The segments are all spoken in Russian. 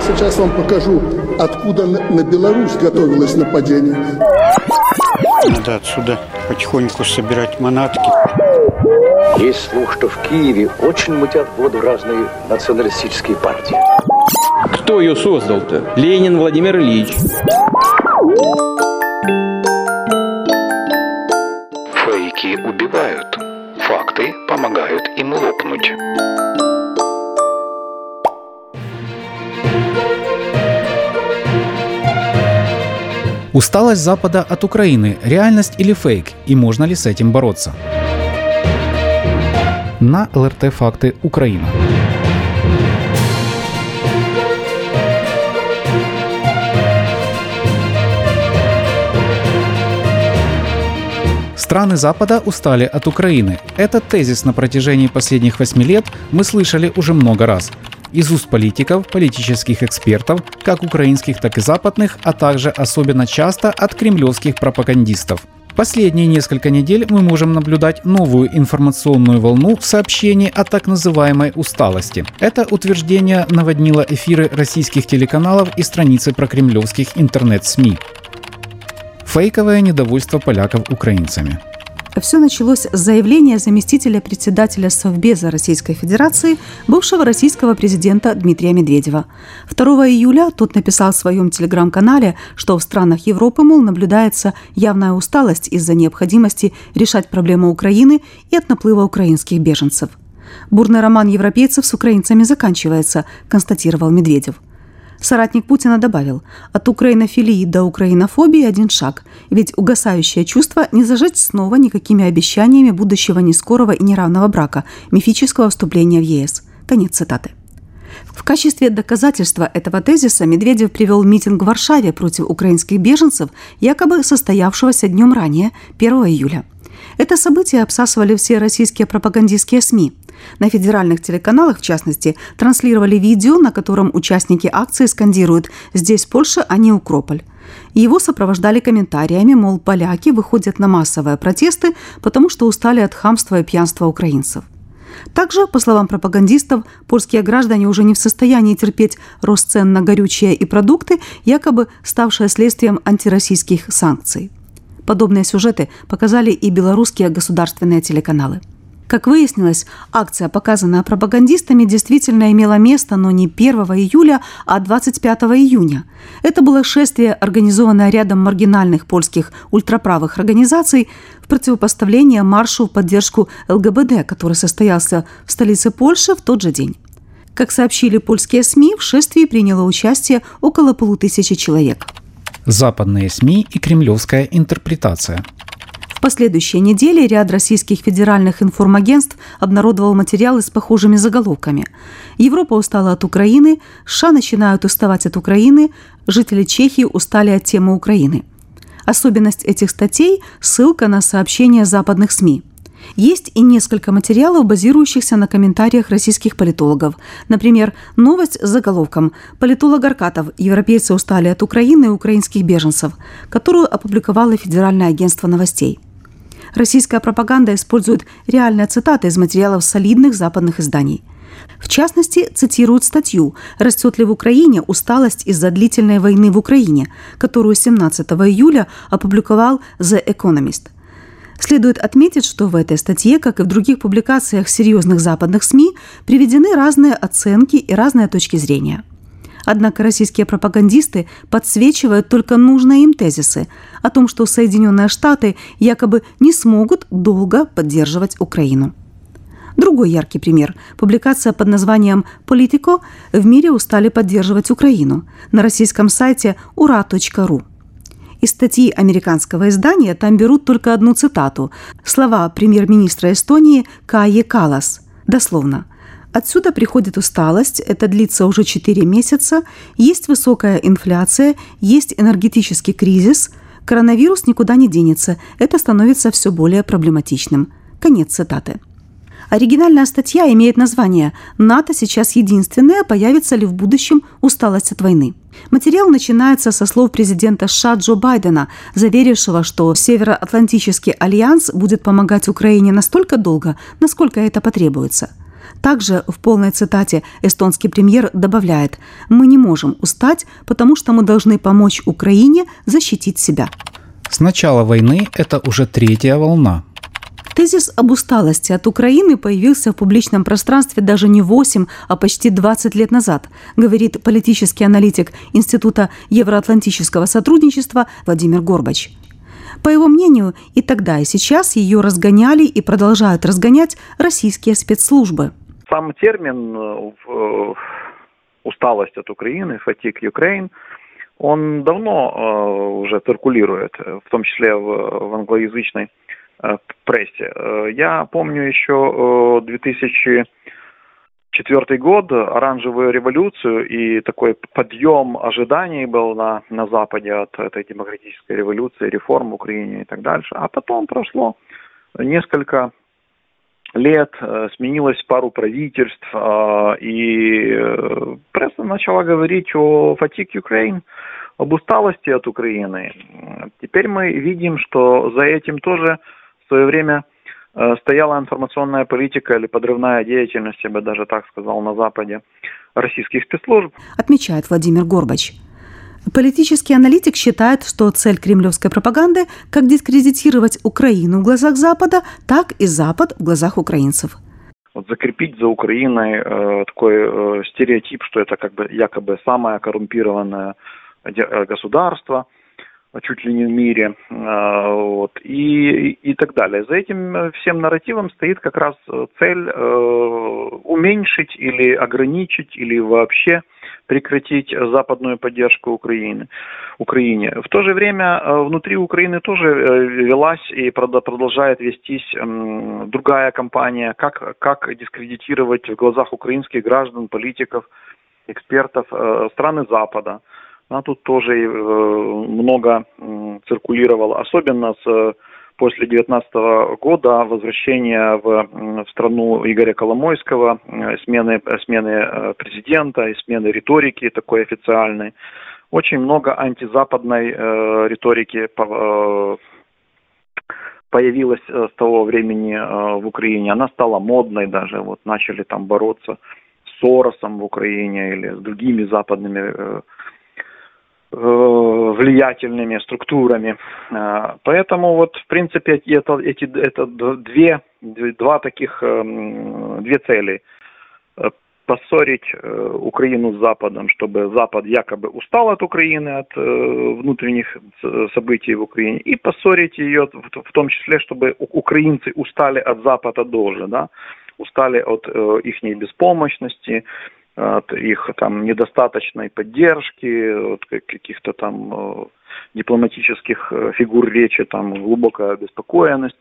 Я сейчас вам покажу, откуда на Беларусь готовилось нападение. Надо отсюда потихоньку собирать манатки. Есть слух, что в Киеве очень мутят воду разные националистические партии. Кто ее создал-то? Ленин Владимир Ильич. Фейки убивают. Факты помогают им лопнуть. Усталость Запада от Украины – реальность или фейк? И можно ли с этим бороться? На ЛРТ «Факты Украина». Страны Запада устали от Украины. Этот тезис на протяжении последних восьми лет мы слышали уже много раз из уст политиков, политических экспертов, как украинских, так и западных, а также особенно часто от кремлевских пропагандистов. Последние несколько недель мы можем наблюдать новую информационную волну сообщений о так называемой усталости. Это утверждение наводнило эфиры российских телеканалов и страницы прокремлевских интернет-СМИ. Фейковое недовольство поляков украинцами. Все началось с заявления заместителя председателя Совбеза Российской Федерации, бывшего российского президента Дмитрия Медведева. 2 июля тот написал в своем телеграм-канале, что в странах Европы, мол, наблюдается явная усталость из-за необходимости решать проблему Украины и от наплыва украинских беженцев. Бурный роман европейцев с украинцами заканчивается, констатировал Медведев – Соратник Путина добавил, от украинофилии до украинофобии один шаг, ведь угасающее чувство не зажечь снова никакими обещаниями будущего нескорого и неравного брака, мифического вступления в ЕС. Конец цитаты. В качестве доказательства этого тезиса Медведев привел митинг в Варшаве против украинских беженцев, якобы состоявшегося днем ранее, 1 июля. Это событие обсасывали все российские пропагандистские СМИ. На федеральных телеканалах, в частности, транслировали видео, на котором участники акции скандируют «Здесь Польша, а не Укрополь». Его сопровождали комментариями, мол, поляки выходят на массовые протесты, потому что устали от хамства и пьянства украинцев. Также, по словам пропагандистов, польские граждане уже не в состоянии терпеть рост цен на горючее и продукты, якобы ставшие следствием антироссийских санкций. Подобные сюжеты показали и белорусские государственные телеканалы. Как выяснилось, акция, показанная пропагандистами, действительно имела место, но не 1 июля, а 25 июня. Это было шествие, организованное рядом маргинальных польских ультраправых организаций в противопоставление маршу в поддержку ЛГБД, который состоялся в столице Польши в тот же день. Как сообщили польские СМИ, в шествии приняло участие около полутысячи человек. Западные СМИ и кремлевская интерпретация – в последующие недели ряд российских федеральных информагентств обнародовал материалы с похожими заголовками. Европа устала от Украины, США начинают уставать от Украины, жители Чехии устали от темы Украины. Особенность этих статей – ссылка на сообщения западных СМИ. Есть и несколько материалов, базирующихся на комментариях российских политологов. Например, новость с заголовком «Политолог Аркатов. Европейцы устали от Украины и украинских беженцев», которую опубликовало Федеральное агентство новостей. Российская пропаганда использует реальные цитаты из материалов солидных западных изданий. В частности, цитируют статью «Растет ли в Украине усталость из-за длительной войны в Украине», которую 17 июля опубликовал The Economist. Следует отметить, что в этой статье, как и в других публикациях серьезных западных СМИ, приведены разные оценки и разные точки зрения – Однако российские пропагандисты подсвечивают только нужные им тезисы о том, что Соединенные Штаты якобы не смогут долго поддерживать Украину. Другой яркий пример – публикация под названием «Политико. В мире устали поддерживать Украину» на российском сайте ура.ру. Из статьи американского издания там берут только одну цитату – слова премьер-министра Эстонии Каи Калас. Дословно – Отсюда приходит усталость, это длится уже 4 месяца, есть высокая инфляция, есть энергетический кризис, коронавирус никуда не денется, это становится все более проблематичным. Конец цитаты. Оригинальная статья имеет название «НАТО сейчас единственное, появится ли в будущем усталость от войны». Материал начинается со слов президента США Джо Байдена, заверившего, что Североатлантический альянс будет помогать Украине настолько долго, насколько это потребуется – Также в полной цитате эстонский премьер добавляет «Мы не можем устать, потому что мы должны помочь Украине защитить себя». С начала войны это уже третья волна. Тезис об усталости от Украины появился в публичном пространстве даже не 8, а почти 20 лет назад, говорит политический аналитик Института евроатлантического сотрудничества Владимир Горбач. По его мнению, и тогда, и сейчас ее разгоняли и продолжают разгонять российские спецслужбы. Сам термин усталость от Украины, fatigue Ukraine, он давно уже циркулирует, в том числе в, в англоязычной прессе. Я помню еще 2000 четвертый год, оранжевую революцию и такой подъем ожиданий был на, на Западе от этой демократической революции, реформ в Украине и так дальше. А потом прошло несколько лет, э, сменилось пару правительств, э, и э, пресса начала говорить о фатик Украин, об усталости от Украины. Теперь мы видим, что за этим тоже в свое время стояла информационная политика или подрывная деятельность, я бы даже так сказал, на Западе российских спецслужб. Отмечает Владимир Горбач. Политический аналитик считает, что цель кремлевской пропаганды – как дискредитировать Украину в глазах Запада, так и Запад в глазах украинцев. Вот закрепить за Украиной э, такой э, стереотип, что это как бы якобы самое коррумпированное э, государство – чуть ли не в мире, а, вот, и, и так далее. За этим всем нарративом стоит как раз цель э, уменьшить или ограничить, или вообще прекратить западную поддержку Украины, Украине. В то же время э, внутри Украины тоже э, велась и продолжает вестись другая кампания, как, как дискредитировать в глазах украинских граждан, политиков, экспертов страны Запада – она тут тоже э, много циркулировала, особенно с после 2019 года возвращения в, в страну Игоря Коломойского, э, смены, смены э, президента и смены риторики такой официальной. Очень много антизападной э, риторики э, появилась с того времени э, в Украине. Она стала модной даже. Вот начали там бороться с Соросом в Украине или с другими западными э, Э, влиятельными структурами. Э, поэтому вот в принципе это, эти, это две, два таких, эм, две цели. Э, поссорить Украину с Западом, чтобы Запад якобы устал от Украины, от внутренних событий в Украине, и поссорить ее в том числе, чтобы украинцы устали от Запада тоже, да, устали от их беспомощности, от их там недостаточной поддержки, от каких-то там э, дипломатических э, фигур речи, там глубокая обеспокоенность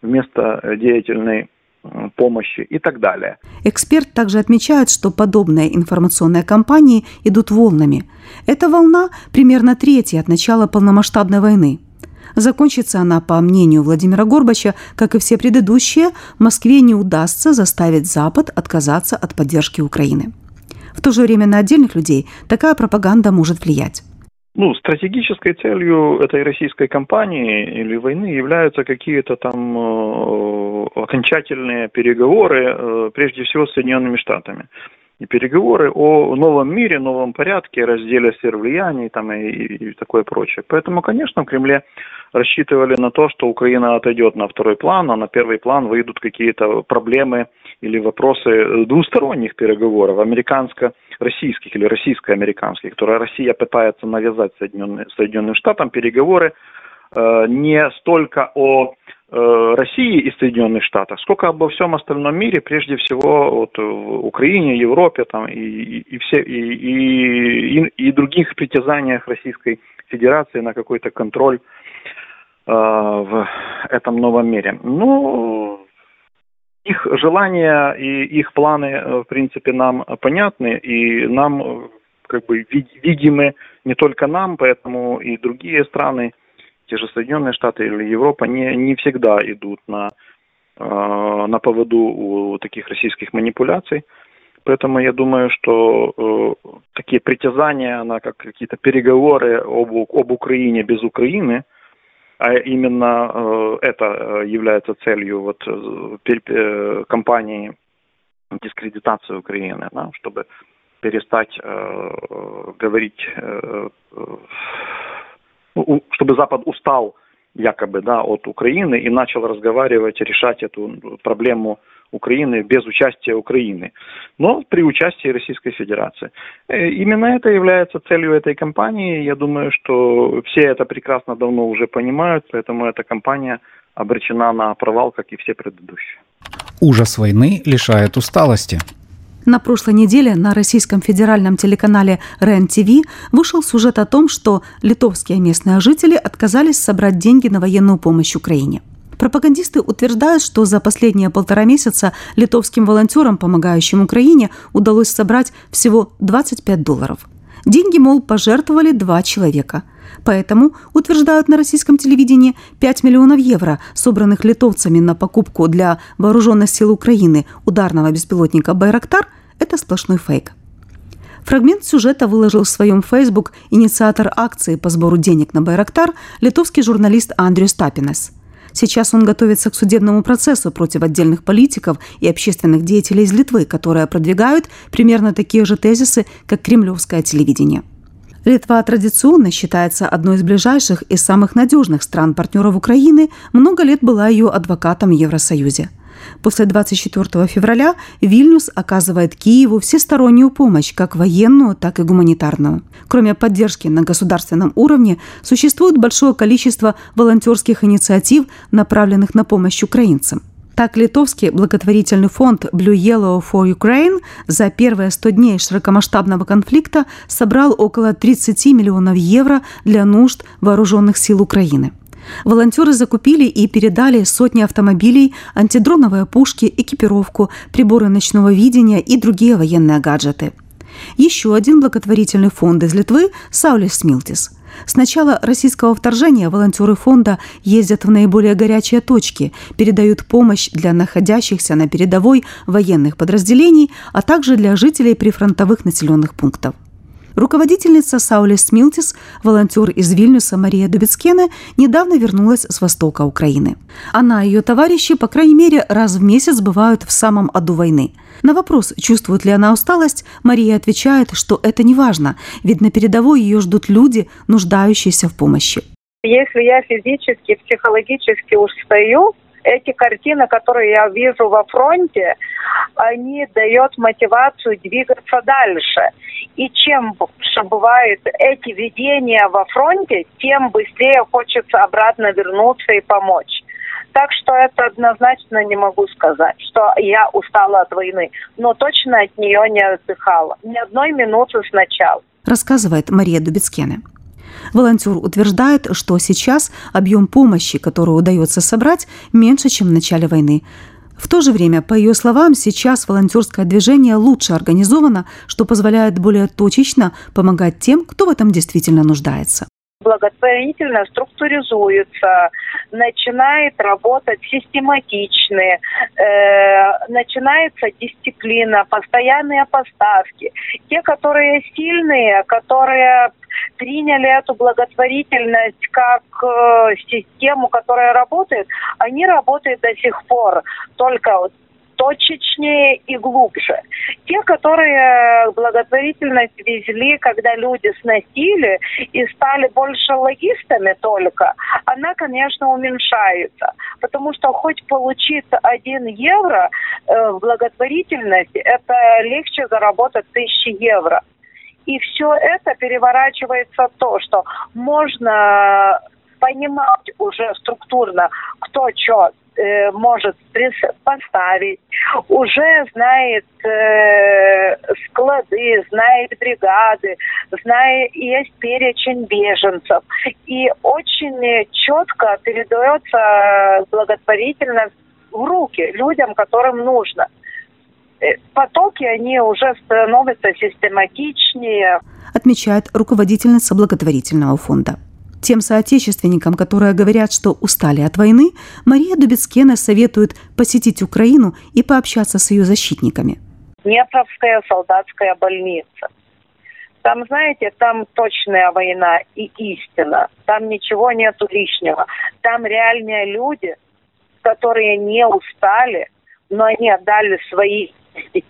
вместо деятельной э, помощи и так далее. Эксперт также отмечает, что подобные информационные кампании идут волнами. Эта волна примерно третья от начала полномасштабной войны. Закончится она, по мнению Владимира Горбача, как и все предыдущие, Москве не удастся заставить Запад отказаться от поддержки Украины. В то же время на отдельных людей такая пропаганда может влиять. Ну, стратегической целью этой российской кампании или войны являются какие-то там э, окончательные переговоры, э, прежде всего с Соединенными Штатами. И переговоры о новом мире, новом порядке, разделе сфер влияний там, и, и такое прочее. Поэтому, конечно, в Кремле рассчитывали на то, что Украина отойдет на второй план, а на первый план выйдут какие-то проблемы или вопросы двусторонних переговоров, американско-российских или российско-американских, которые Россия пытается навязать Соединенным, Соединенным Штатам, переговоры э, не столько о России и Соединенных Штатах, сколько обо всем остальном мире, прежде всего вот, в Украине, Европе там, и, и, и, все, и, и, и других притязаниях Российской Федерации на какой-то контроль Э, в этом новом мире. Ну, их желания и их планы, э, в принципе, нам понятны, и нам э, как бы видимы не только нам, поэтому и другие страны, те же Соединенные Штаты или Европа, не, не всегда идут на, на поводу у таких российских манипуляций. Поэтому я думаю, что э, такие притязания на как какие-то переговоры об, об Украине без Украины – а именно э, это э, является целью вот э, кампании дискредитации Украины, да, чтобы перестать э, говорить, э, э, чтобы Запад устал якобы да, от Украины и начал разговаривать, решать эту проблему Украины без участия Украины, но при участии Российской Федерации. Э, именно это является целью этой кампании. Я думаю, что все это прекрасно давно уже понимают, поэтому эта кампания обречена на провал, как и все предыдущие. Ужас войны лишает усталости. На прошлой неделе на российском федеральном телеканале РЕН-ТВ вышел сюжет о том, что литовские местные жители отказались собрать деньги на военную помощь Украине. Пропагандисты утверждают, что за последние полтора месяца литовским волонтерам, помогающим Украине, удалось собрать всего 25 долларов. Деньги, мол, пожертвовали два человека. Поэтому, утверждают на российском телевидении, 5 миллионов евро, собранных литовцами на покупку для вооруженных сил Украины ударного беспилотника «Байрактар», это сплошной фейк. Фрагмент сюжета выложил в своем Facebook инициатор акции по сбору денег на «Байрактар» литовский журналист Андрю Стапинес. Сейчас он готовится к судебному процессу против отдельных политиков и общественных деятелей из Литвы, которые продвигают примерно такие же тезисы, как кремлевское телевидение. Литва традиционно считается одной из ближайших и самых надежных стран-партнеров Украины, много лет была ее адвокатом в Евросоюзе. После 24 февраля Вильнюс оказывает Киеву всестороннюю помощь, как военную, так и гуманитарную. Кроме поддержки на государственном уровне, существует большое количество волонтерских инициатив, направленных на помощь украинцам. Так, литовский благотворительный фонд Blue Yellow for Ukraine за первые 100 дней широкомасштабного конфликта собрал около 30 миллионов евро для нужд вооруженных сил Украины. Волонтеры закупили и передали сотни автомобилей, антидроновые пушки, экипировку, приборы ночного видения и другие военные гаджеты. Еще один благотворительный фонд из Литвы – Саулис Смилтис. С начала российского вторжения волонтеры фонда ездят в наиболее горячие точки, передают помощь для находящихся на передовой военных подразделений, а также для жителей прифронтовых населенных пунктов. Руководительница Саулис Милтис, волонтер из Вильнюса Мария Дубецкена, недавно вернулась с востока Украины. Она и ее товарищи, по крайней мере, раз в месяц бывают в самом аду войны. На вопрос, чувствует ли она усталость, Мария отвечает, что это не важно, ведь на передовой ее ждут люди, нуждающиеся в помощи. Если я физически, психологически устаю, эти картины, которые я вижу во фронте, они дают мотивацию двигаться дальше. И чем больше бывает эти видения во фронте, тем быстрее хочется обратно вернуться и помочь. Так что это однозначно не могу сказать, что я устала от войны, но точно от нее не отдыхала. Ни одной минуты сначала. Рассказывает Мария Дубецкена. Волонтер утверждает, что сейчас объем помощи, которую удается собрать, меньше, чем в начале войны. В то же время, по ее словам, сейчас волонтерское движение лучше организовано, что позволяет более точечно помогать тем, кто в этом действительно нуждается благотворительно структуризуется, начинает работать систематично, э, начинается дисциплина, постоянные поставки. Те, которые сильные, которые приняли эту благотворительность как э, систему, которая работает, они работают до сих пор. Только точечнее и глубже. Те, которые благотворительность везли, когда люди сносили и стали больше логистами только, она, конечно, уменьшается. Потому что хоть получить один евро э, в благотворительности, это легче заработать тысячи евро. И все это переворачивается то, что можно понимать уже структурно, кто что э, может поставить, уже знает э, склады, знает бригады, знает, есть перечень беженцев. И очень четко передается благотворительность в руки людям, которым нужно. Э, потоки, они уже становятся систематичнее. Отмечает руководительница благотворительного фонда. Тем соотечественникам, которые говорят, что устали от войны, Мария Дубецкена советует посетить Украину и пообщаться с ее защитниками. Днепровская солдатская больница. Там, знаете, там точная война и истина. Там ничего нету лишнего. Там реальные люди, которые не устали, но они отдали свои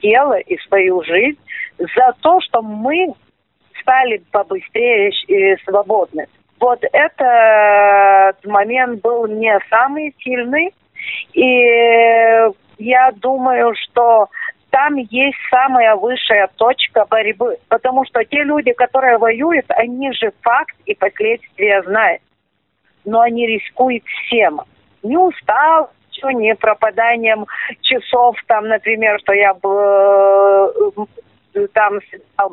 тело и свою жизнь за то, что мы стали побыстрее и свободны. Вот этот момент был не самый сильный, и я думаю, что там есть самая высшая точка борьбы. Потому что те люди, которые воюют, они же факт и последствия знают. Но они рискуют всем. Не устал, не пропаданием часов, там, например, что я э, там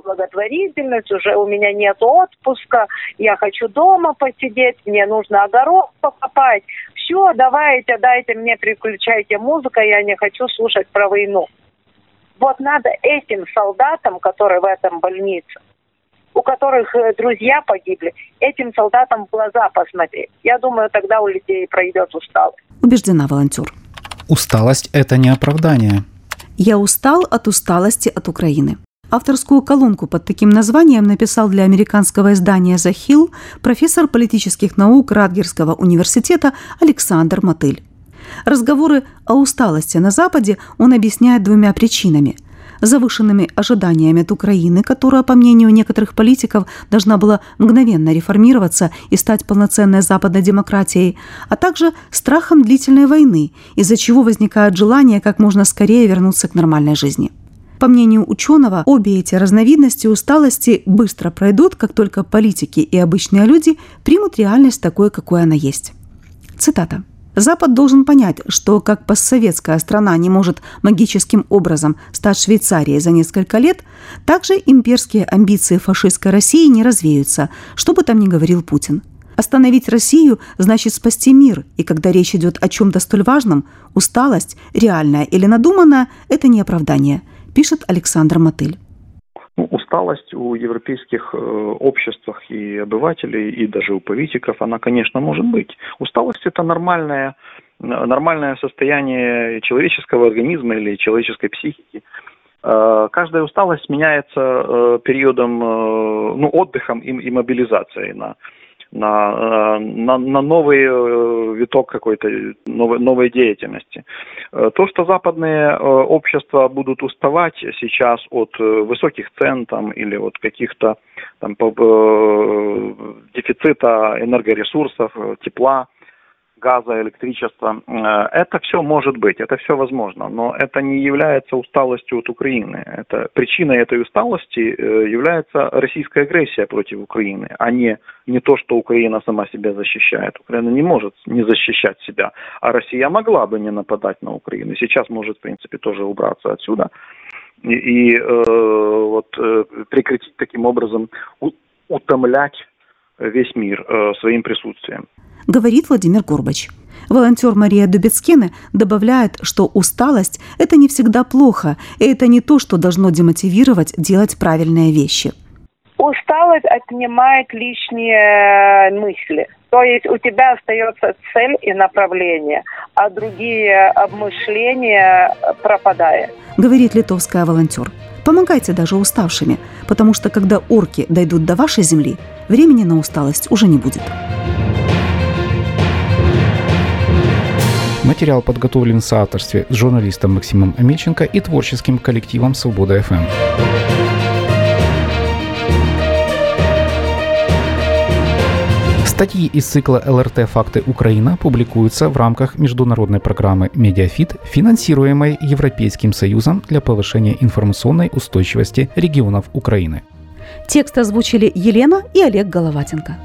благотворительность, уже у меня нет отпуска, я хочу дома посидеть, мне нужно огород покопать. Все, давайте, дайте мне, приключайте музыку, я не хочу слушать про войну. Вот надо этим солдатам, которые в этом больнице, у которых э, друзья погибли, этим солдатам в глаза посмотреть. Я думаю, тогда у людей пройдет усталость. Убеждена волонтер. Усталость – это не оправдание. Я устал от усталости от Украины. Авторскую колонку под таким названием написал для американского издания «The Hill» профессор политических наук Радгерского университета Александр Мотыль. Разговоры о усталости на Западе он объясняет двумя причинами – завышенными ожиданиями от Украины, которая, по мнению некоторых политиков, должна была мгновенно реформироваться и стать полноценной западной демократией, а также страхом длительной войны, из-за чего возникает желание как можно скорее вернуться к нормальной жизни. По мнению ученого, обе эти разновидности усталости быстро пройдут, как только политики и обычные люди примут реальность такой, какой она есть. Цитата. Запад должен понять, что как постсоветская страна не может магическим образом стать Швейцарией за несколько лет, также имперские амбиции фашистской России не развеются, что бы там ни говорил Путин. Остановить Россию значит спасти мир, и когда речь идет о чем-то столь важном, усталость, реальная или надуманная, это не оправдание, пишет Александр Мотыль. Усталость у европейских э, обществах и обывателей, и даже у политиков, она, конечно, может быть. Усталость – это нормальное, нормальное состояние человеческого организма или человеческой психики. Э, каждая усталость меняется э, периодом, ну, отдыхом и, и мобилизацией на на, э, на, на новый э, виток какой-то новой, новой деятельности. Э, то, что западные общества будут уставать сейчас от высоких цен там, или от каких-то там, дефицита энергоресурсов, тепла, газа, электричества. Э, это все может быть, это все возможно, но это не является усталостью от Украины. Это, причиной этой усталости э, является российская агрессия против Украины, а не, не то, что Украина сама себя защищает. Украина не может не защищать себя, а Россия могла бы не нападать на Украину. Сейчас может, в принципе, тоже убраться отсюда и, и э, вот, э, прекратить таким образом утомлять весь мир э, своим присутствием говорит Владимир Горбач. Волонтер Мария Дубецкина добавляет, что усталость – это не всегда плохо, и это не то, что должно демотивировать делать правильные вещи. Усталость отнимает лишние мысли. То есть у тебя остается цель и направление, а другие обмышления пропадают. Говорит литовская волонтер. Помогайте даже уставшими, потому что когда орки дойдут до вашей земли, времени на усталость уже не будет. Материал подготовлен в соавторстве с журналистом Максимом Амельченко и творческим коллективом «Свобода ФМ». Статьи из цикла ЛРТ «Факты Украина» публикуются в рамках международной программы «MediaFit», финансируемой Европейским Союзом для повышения информационной устойчивости регионов Украины. Текст озвучили Елена и Олег Головатенко.